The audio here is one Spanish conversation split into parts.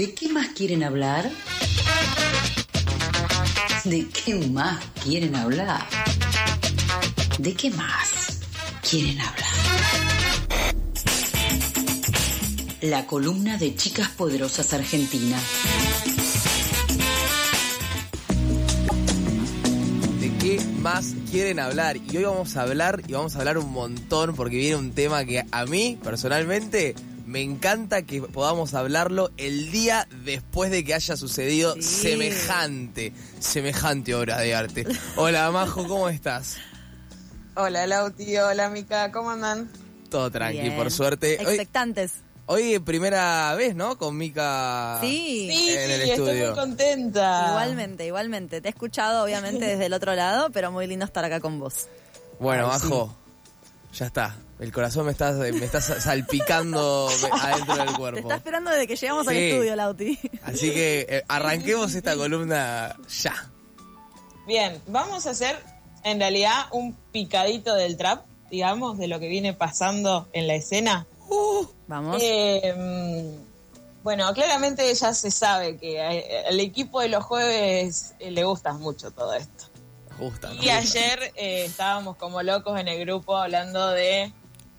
¿De qué más quieren hablar? ¿De qué más quieren hablar? ¿De qué más quieren hablar? La columna de Chicas Poderosas Argentina. ¿De qué más quieren hablar? Y hoy vamos a hablar y vamos a hablar un montón porque viene un tema que a mí personalmente me encanta que podamos hablarlo el día después de que haya sucedido Sí. semejante, semejante obra de arte. Hola Majo, ¿cómo estás? Hola Lauti, hola Mica, ¿cómo andan? Todo tranqui, Bien. por suerte. Expectantes. hoy primera vez, ¿no? Con Mica Sí. Sí, en el sí, estoy estudio. muy contenta. Igualmente, igualmente. Te he escuchado, obviamente, desde el otro lado, pero muy lindo estar acá con vos. Bueno, Majo, ya está. El corazón me está, me está salpicando adentro del Te cuerpo. está esperando desde que llegamos al estudio, Lauti. Así que eh, arranquemos esta columna ya. Bien, vamos a hacer en realidad un picadito del trap, digamos, de lo que viene pasando en la escena. Vamos. Eh, mm, bueno, claramente ya se sabe que al equipo de los jueves eh, le gusta mucho todo esto. Y ayer eh, estábamos como locos en el grupo hablando de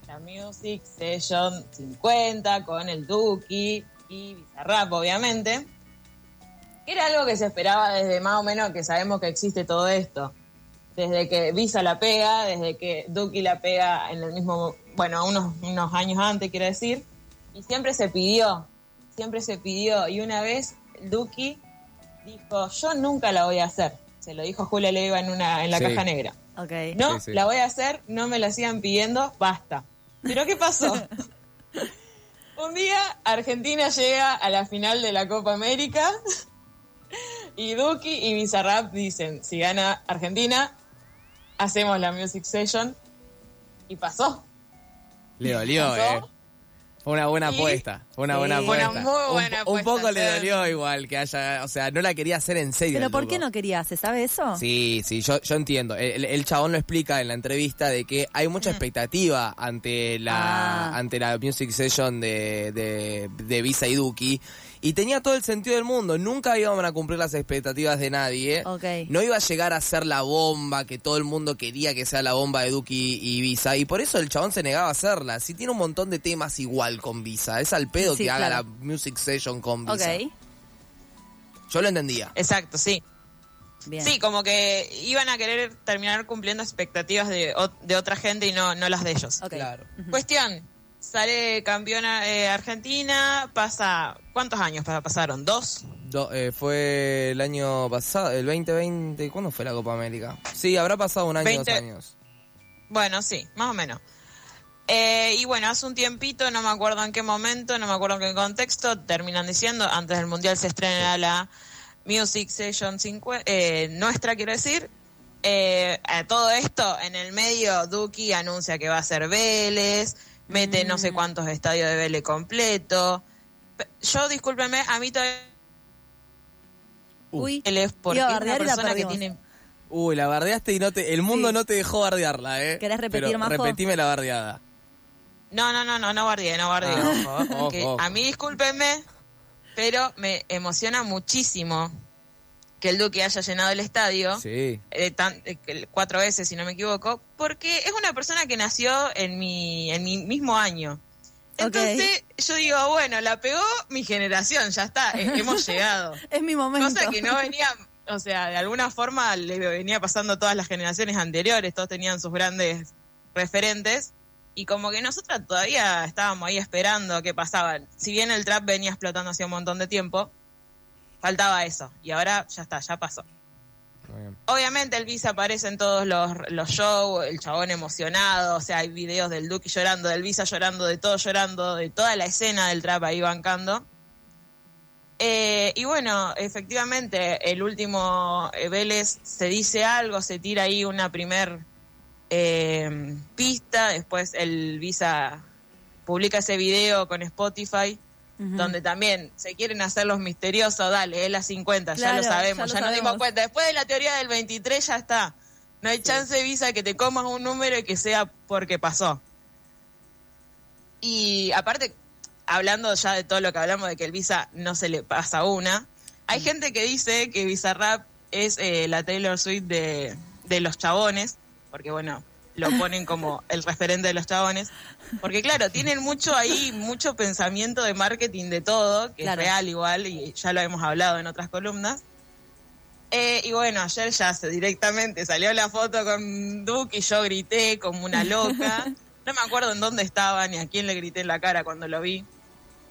la Music Session 50 con el Duki y Bizarrap, obviamente. Que era algo que se esperaba desde más o menos que sabemos que existe todo esto. Desde que Visa la pega, desde que Duki la pega en el mismo, bueno, unos, unos años antes, quiero decir. Y siempre se pidió, siempre se pidió. Y una vez Duki dijo, yo nunca la voy a hacer. Se lo dijo Julia Leiva en, una, en la Sí. caja negra. Ok. No, Sí, sí. la voy a hacer, no me la sigan pidiendo, basta. Pero ¿qué pasó? Un día Argentina llega a la final de la Copa América y Duki y Bizarrap dicen, si gana Argentina, hacemos la Music Session. Y pasó. Le dolió, ¿Pasó? eh. Fue una buena apuesta. Fue una Sí. buena apuesta. una muy buena un, poco le dolió igual que haya. O sea, no la quería hacer en serio. ¿Pero por qué no quería? ¿Se sabe eso? Sí, sí, yo, yo entiendo. El, el chabón lo explica en la entrevista de que hay mucha expectativa ante la Ah. ante la music session de, de, de Visa y Duki. Y tenía todo el sentido del mundo. Nunca iban a cumplir las expectativas de nadie. No iba a llegar a ser la bomba que todo el mundo quería que sea la bomba de Duki y Visa. Y por eso el chabón se negaba a hacerla. Sí tiene un montón de temas igual con Visa. Es al pedo Sí, que haga claro. la music session con Visa. Yo lo entendía. Exacto, sí. Bien. Sí, como que iban a querer terminar cumpliendo expectativas de, de otra gente y no, no las de ellos. Claro. Cuestión, sale campeona eh, Argentina, pasa, ¿cuántos años pa- pasaron? ¿Dos? Do- eh, fue el año pasado, el 2020. ¿Cuándo fue la Copa América? Sí, habrá pasado un año, 20. dos años. Bueno, sí, más o menos. Eh, y bueno, hace un tiempito, no me acuerdo en qué momento, no me acuerdo en qué contexto, terminan diciendo, antes del Mundial se estrena la Music Session 50, eh, nuestra quiero decir. Eh, a todo esto, en el medio, Duki anuncia que va a ser Vélez, mete no sé cuántos estadios de Vélez completo. Yo, discúlpenme, a mí todavía Uy. Vélez porque Iba a es una persona que tiene... Uy, la bardeaste y no te, el mundo Sí. no te dejó bardearla, ¿eh? ¿Querés repetir, Pero Majo? Repetime la bardeada. No, no, no, no, no bardeé, no bardeé. Ah, ojo, ojo. a mí discúlpenme, pero me emociona muchísimo que el Duque haya llenado el estadio Sí. eh, tan- eh, cuatro veces, si no me equivoco, porque es una persona que nació en mi, en mi mismo año. Entonces yo digo, bueno, la pegó mi generación, ya está, eh, hemos llegado. Es mi momento. Cosa que no venía, o sea, de alguna forma le venía pasando a todas las generaciones anteriores, todos tenían sus grandes referentes, y como que nosotras todavía estábamos ahí esperando qué pasaba. Si bien el trap venía explotando hacía un montón de tiempo, faltaba eso, y ahora ya está, ya pasó. Obviamente el Visa aparece en todos los, los shows, el chabón emocionado, o sea, hay videos del Duki llorando, del Visa llorando, de todo llorando, de toda la escena del trap ahí bancando. Eh, y bueno, efectivamente, el último eh, Vélez se dice algo, se tira ahí una primer eh, pista, después el Visa publica ese video con Spotify, Donde también se quieren hacer los misteriosos, dale, es la 50, ya lo sabemos, ya nos dimos cuenta. Después de la teoría del 23 ya está. No hay chance, Visa, que te comas un número y que sea porque pasó. Y aparte, hablando ya de todo lo que hablamos de que el Visa no se le pasa una, hay gente que dice que Bizarrap es eh, la Taylor Swift de, de los chabones, porque bueno, lo ponen como el referente de los chabones, porque claro, tienen mucho ahí, mucho pensamiento de marketing de todo, que Claro. es real igual, y ya lo hemos hablado en otras columnas. Eh, y bueno, ayer ya se directamente salió la foto con Duke y yo grité como una loca. No me acuerdo en dónde estaba ni a quién le grité en la cara cuando lo vi.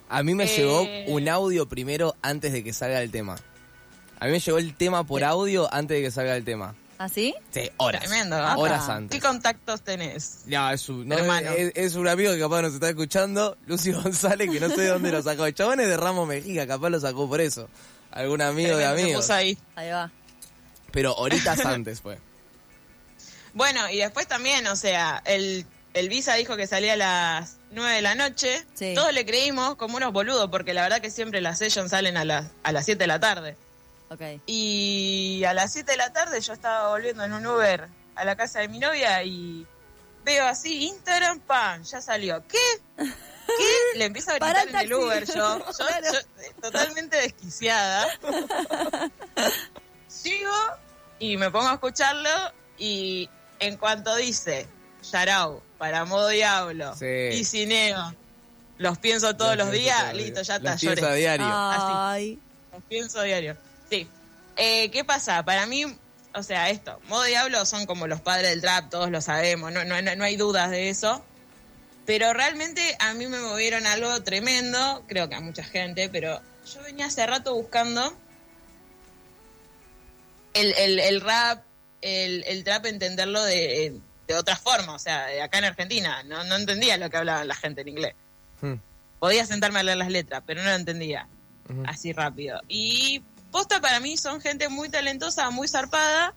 A mí me Eh. llegó un audio primero antes de que salga el tema. A mí me llegó el tema por audio antes de que salga el tema. ¿Así? Sí, horas. Tremendo, ¿ah? Horas Apa. antes. ¿Qué contactos tenés? No, es un, no, Hermano. es, es un amigo que capaz nos está escuchando, Lucio González, que no sé de dónde lo sacó. El chabón es de Ramos Mejica, capaz lo sacó por eso. Algún amigo de Tremendo, se amigos. puso ahí. Ahí va. Pero horitas antes fue. Bueno, y después también, o sea, el, el Visa dijo que salía a las 9 de la noche. Sí. Todos le creímos como unos boludos, porque la verdad que siempre las sessions salen a las, a las 7 de la tarde. Ok. Y a las 7 de la tarde yo estaba volviendo en un Uber a la casa de mi novia y veo así, Instagram, pan, ya salió. ¿Qué? ¿Qué? Le empiezo a gritar el en el. Uber yo, yo, Claro. yo, eh, totalmente desquiciada. Sigo y me pongo a escucharlo y en cuanto dice Yarao para modo diablo Sí. y Cineo, los pienso todos los, días, listo, ya está, Los pienso lloré. a diario. Ay. Los pienso diario. Sí. Eh, ¿Qué pasa? Para mí, o sea, esto, Modo Diablo son como los padres del trap, todos lo sabemos, no, no, no, hay dudas de eso. Pero realmente a mí me movieron algo tremendo, creo que a mucha gente, pero yo venía hace rato buscando el, el, el rap, el, el trap, entenderlo de, de otra forma, o sea, acá en Argentina. No, no entendía lo que hablaban la gente en inglés. Hmm. Podía sentarme a leer las letras, pero no lo entendía así rápido. Y posta para mí son gente muy talentosa, muy zarpada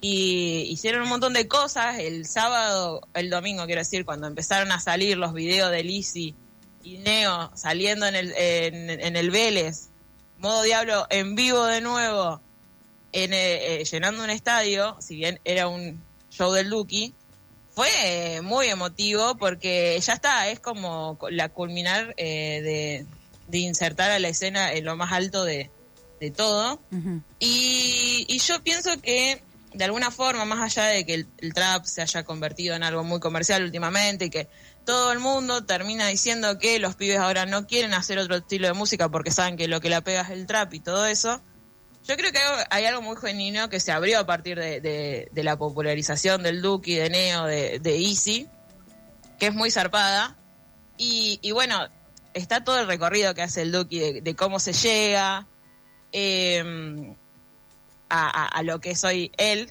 y hicieron un montón de cosas. El sábado, el domingo quiero decir, cuando empezaron a salir los videos de Lizzy y Neo saliendo en el, en, Vélez, modo diablo en vivo de nuevo, eh, eh, llenando un estadio, si bien era un show del Duki, fue eh, muy emotivo porque ya está, es como la culminar de insertar a la escena en lo más alto de, de todo. Y, y yo pienso que de alguna forma, más allá de que el, el trap se haya convertido en algo muy comercial últimamente y que todo el mundo termina diciendo que los pibes ahora no quieren hacer otro estilo de música porque saben que lo que la pega es el trap y todo eso, yo creo que hay, hay algo muy genuino que se abrió a partir de, de- de la popularización del Duki, de Neo, de, de Easy, que es muy zarpada. Y, y bueno, está todo el recorrido que hace el Duki de, de cómo se llega eh, a, a- a lo que soy él.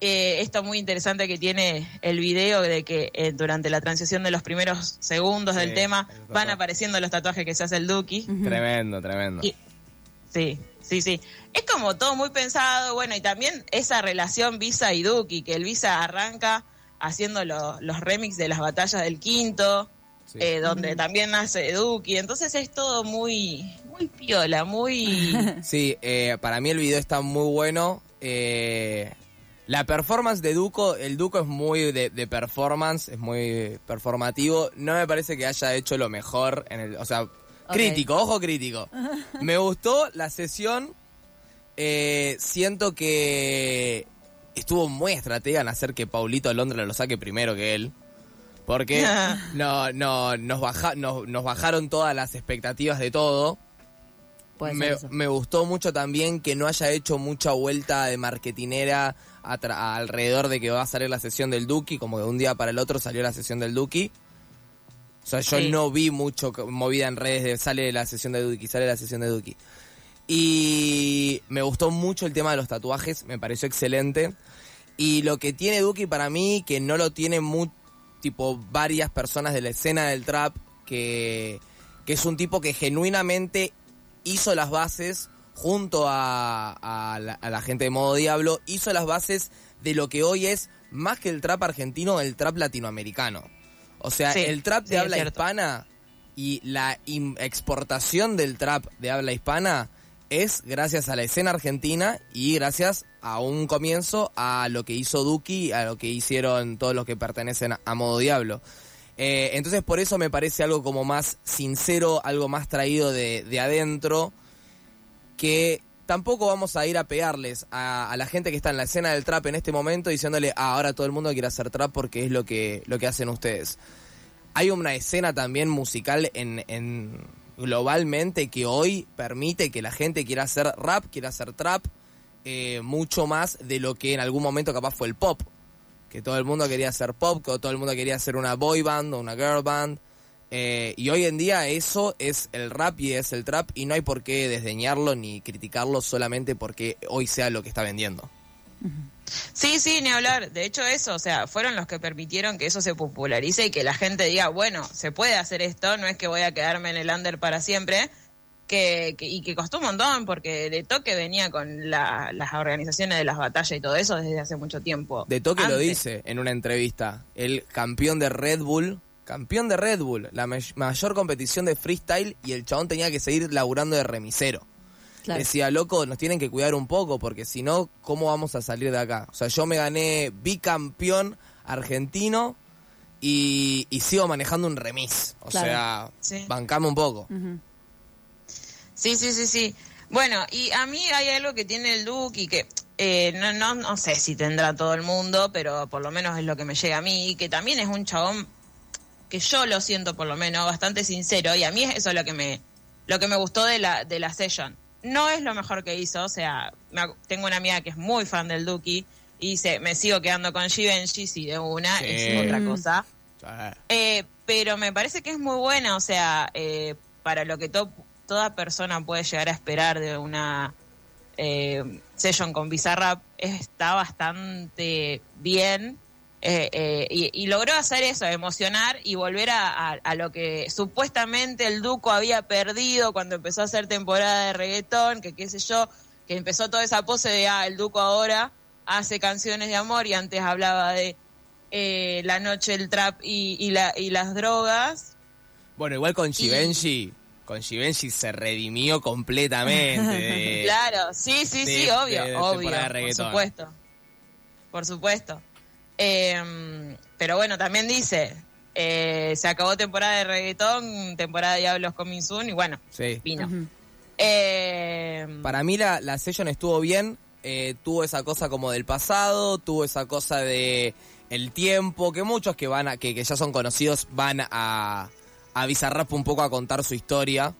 Eh, esto muy interesante que tiene el video de que eh, durante la transición de los primeros segundos Sí, del tema van apareciendo los tatuajes que se hace el Duki. Tremendo, tremendo. Y- Sí, sí, sí. Es como todo muy pensado, bueno, y también esa relación Visa y Duki, que el Visa arranca haciendo lo- los remix de las batallas del quinto, Sí. eh, donde también nace Duki, entonces es todo muy, muy piola, muy... Sí, eh, para mí el video está muy bueno. Eh, la performance de Duco, el Duco es muy de, de performance, es muy performativo. No me parece que haya hecho lo mejor en el, o sea, crítico, ojo crítico. Me gustó la sesión. eh, siento que estuvo muy estratega en hacer que Paulito Londra lo saque primero que él. Porque no, no, nos, baja, nos, nos bajaron todas las expectativas de todo. Me, gustó mucho también que no haya hecho mucha vuelta de marketinera alrededor de que va a salir la sesión del Duki, como de un día para el otro salió la sesión del Duki. O sea, yo Sí. no vi mucho movida en redes de sale la sesión de Duki, sale la sesión de Duki. Y me gustó mucho el tema de los tatuajes, me pareció excelente. Y lo que tiene Duki para mí, que no lo tiene mu- tipo varias personas de la escena del trap, que, que es un tipo que genuinamente hizo las bases junto a, a la, a la gente de Modo Diablo, hizo las bases de lo que hoy es más que el trap argentino, el trap latinoamericano. O sea, Sí, el trap de sí, habla hispana y la exportación del trap de habla hispana es gracias a la escena argentina y gracias a un comienzo a lo que hizo Duki, a lo que hicieron todos los que pertenecen a Modo Diablo. Eh, entonces por eso me parece algo como más sincero, algo más traído de, de adentro, que tampoco vamos a ir a pegarles a, a la gente que está en la escena del trap en este momento diciéndole, ah, ahora todo el mundo quiere hacer trap porque es lo que, lo que hacen ustedes. Hay una escena también musical en, en globalmente que hoy permite que la gente quiera hacer rap, quiera hacer trap, eh, mucho más de lo que en algún momento capaz fue el pop. Que todo el mundo quería hacer pop, que todo el mundo quería hacer una boy band o una girl band. Eh, y hoy en día eso es el rap y es el trap y no hay por qué desdeñarlo ni criticarlo solamente porque hoy sea lo que está vendiendo. Sí, sí, ni hablar. De hecho, eso, o sea, fueron los que permitieron que eso se popularice y que la gente diga, bueno, se puede hacer esto, no es que voy a quedarme en el under para siempre. Que, que- y que costó un montón, porque de toque venía con la- las organizaciones de las batallas y todo eso desde hace mucho tiempo. De toque lo dice en una entrevista. El campeón de Red Bull, campeón de Red Bull, la may- mayor competición de freestyle y el chabón tenía que seguir laburando de remisero. Claro. Decía, loco, nos tienen que cuidar un poco porque si no, ¿cómo vamos a salir de acá? O sea, yo me gané bicampeón argentino y, y sigo manejando un remis. O Claro. sea, Sí. bancame un poco. Ujú. Sí, sí, sí, sí. Bueno, y a mí hay algo que tiene el Duque y que eh, no, no, no sé si tendrá todo el mundo, pero por lo menos es lo que me llega a mí, y que también es un chabón que yo lo siento por lo menos bastante sincero y a mí eso es lo que me lo que me gustó de la de la session. No es lo mejor que hizo, o sea, me tengo una amiga que es muy fan del Duki y dice, me sigo quedando con Givenchy, sí, de una, Sí. es otra cosa. Eh, pero me parece que es muy buena, o sea, eh, para lo que to- toda persona puede llegar a esperar de una eh, session con Bizarrap, está bastante bien. eh, eh, y, y logró hacer eso, emocionar y volver a, a- a lo que supuestamente el Duco había perdido cuando empezó a hacer temporada de reggaetón, que qué sé yo, que empezó toda esa pose de, ah, el Duco ahora hace canciones de amor y antes hablaba de eh, la noche, el trap y, y, la, y las drogas. Bueno, igual con Givenchy, con Givenchy se redimió completamente. de- Claro, sí, sí, de- sí, obvio, de- de obvio, por supuesto. Por supuesto. Eh, pero bueno, también dice, eh, se acabó temporada de reggaetón, temporada de Diablos Coming Soon y bueno, Sí. vino. Eh, Para mí la, la session estuvo bien, eh, tuvo esa cosa como del pasado, tuvo esa cosa de el tiempo, que muchos que van a, que, que ya son conocidos van a, a Bizarrap un poco a contar su historia,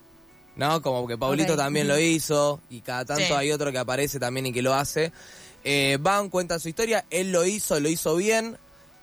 ¿no? Como que Paulito también lo hizo, y cada tanto Sí. hay otro que aparece también y que lo hace. Eh, van, cuentan su historia, él lo hizo, lo hizo bien.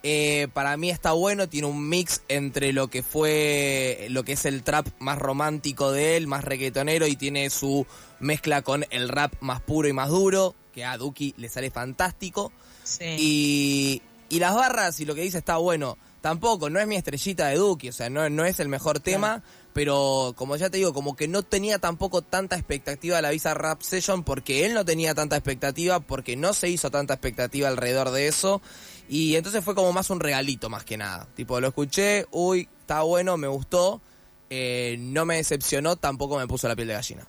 Eh, para mí está bueno, tiene un mix entre lo que fue, lo que es el trap más romántico de él, más reggaetonero, y tiene su mezcla con el rap más puro y más duro, que a Duki le sale fantástico. sí. Y, y las barras y lo que dice está bueno. Tampoco, no es mi estrellita de Duki, o sea, no, no es el mejor tema, pero como ya te digo, como que no tenía tampoco tanta expectativa la Visa Rap Session porque él no tenía tanta expectativa, porque no se hizo tanta expectativa alrededor de eso. Y entonces fue como más un regalito más que nada. Tipo, lo escuché, uy, está bueno, me gustó, eh, no me decepcionó, tampoco me puso la piel de gallina.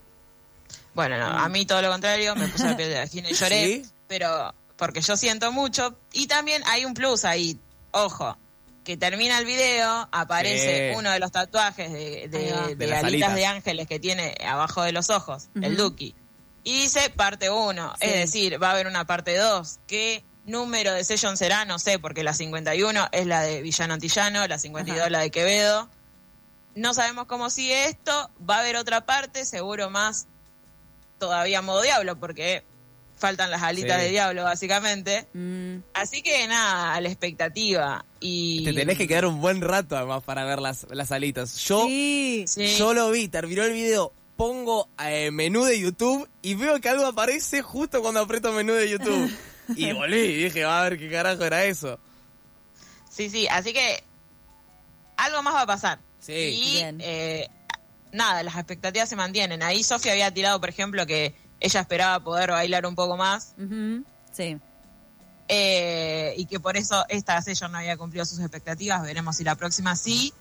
Bueno, no, a mí todo lo contrario, me puse la piel de gallina y lloré, ¿Sí? pero porque yo siento mucho. Y también hay un plus ahí, ojo, que termina el video, aparece Sí. uno de los tatuajes de, de- de De las alitas alitas. de ángeles que tiene abajo de los ojos, el. Duki. Y dice parte 1, Sí. es decir, va a haber una parte 2. ¿Qué número de session será? No sé, porque la 51 es la de Villano Antillano, la 52 Ajá. la de Quevedo. No sabemos cómo sigue esto, va a haber otra parte, seguro más todavía modo diablo, porque faltan las alitas Sí. de diablo, básicamente. Mm, Así que nada, a la expectativa. Y Te tenés que quedar un buen rato además para ver las, las alitas. Yo sí. Sí. Yo lo vi, terminó el video, pongo eh, menú de YouTube y veo que algo aparece justo cuando aprieto menú de YouTube. y volví y dije, a ver qué carajo era eso. Sí, sí, así que algo más va a pasar. Sí. Y Bien. eh, nada, las expectativas se mantienen. Ahí Sofía había tirado, por ejemplo, que ella esperaba poder bailar un poco más. Sí. eh, y que por eso esta session no había cumplido sus expectativas. Veremos si la próxima sí.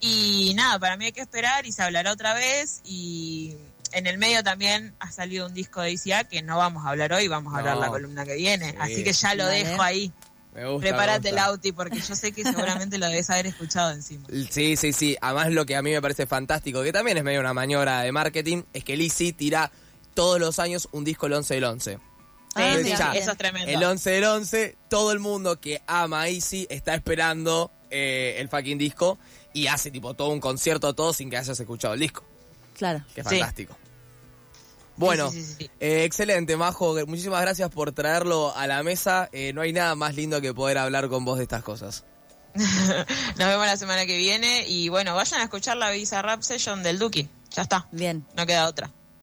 Y nada, para mí hay que esperar y se hablará otra vez. Y en el medio también ha salido un disco de ICA que no vamos a hablar hoy, vamos a hablar la columna que viene. Sí. Así que ya lo Vale. dejo ahí. Me gusta. me Prepárate el gusta. auti porque yo sé que seguramente lo debes haber escuchado encima. Sí, sí, sí. Además, lo que a mí me parece fantástico, que también es medio una maniobra de marketing, es que Lizzy tira todos los años un disco el 11 del 11. Sí, Ah, sí, ya. eso es tremendo. El 11 del 11, todo el mundo que ama a Easy está esperando eh, el fucking disco y hace tipo todo un concierto todo sin que hayas escuchado el disco. Claro. Que es Sí. fantástico. Bueno, Sí, sí, sí, sí. eh, excelente, Majo. Muchísimas gracias por traerlo a la mesa. Eh, no hay nada más lindo que poder hablar con vos de estas cosas. Nos vemos la semana que viene y bueno, vayan a escuchar la Visa Rap Session del Duki. Ya está, Bien. no queda otra.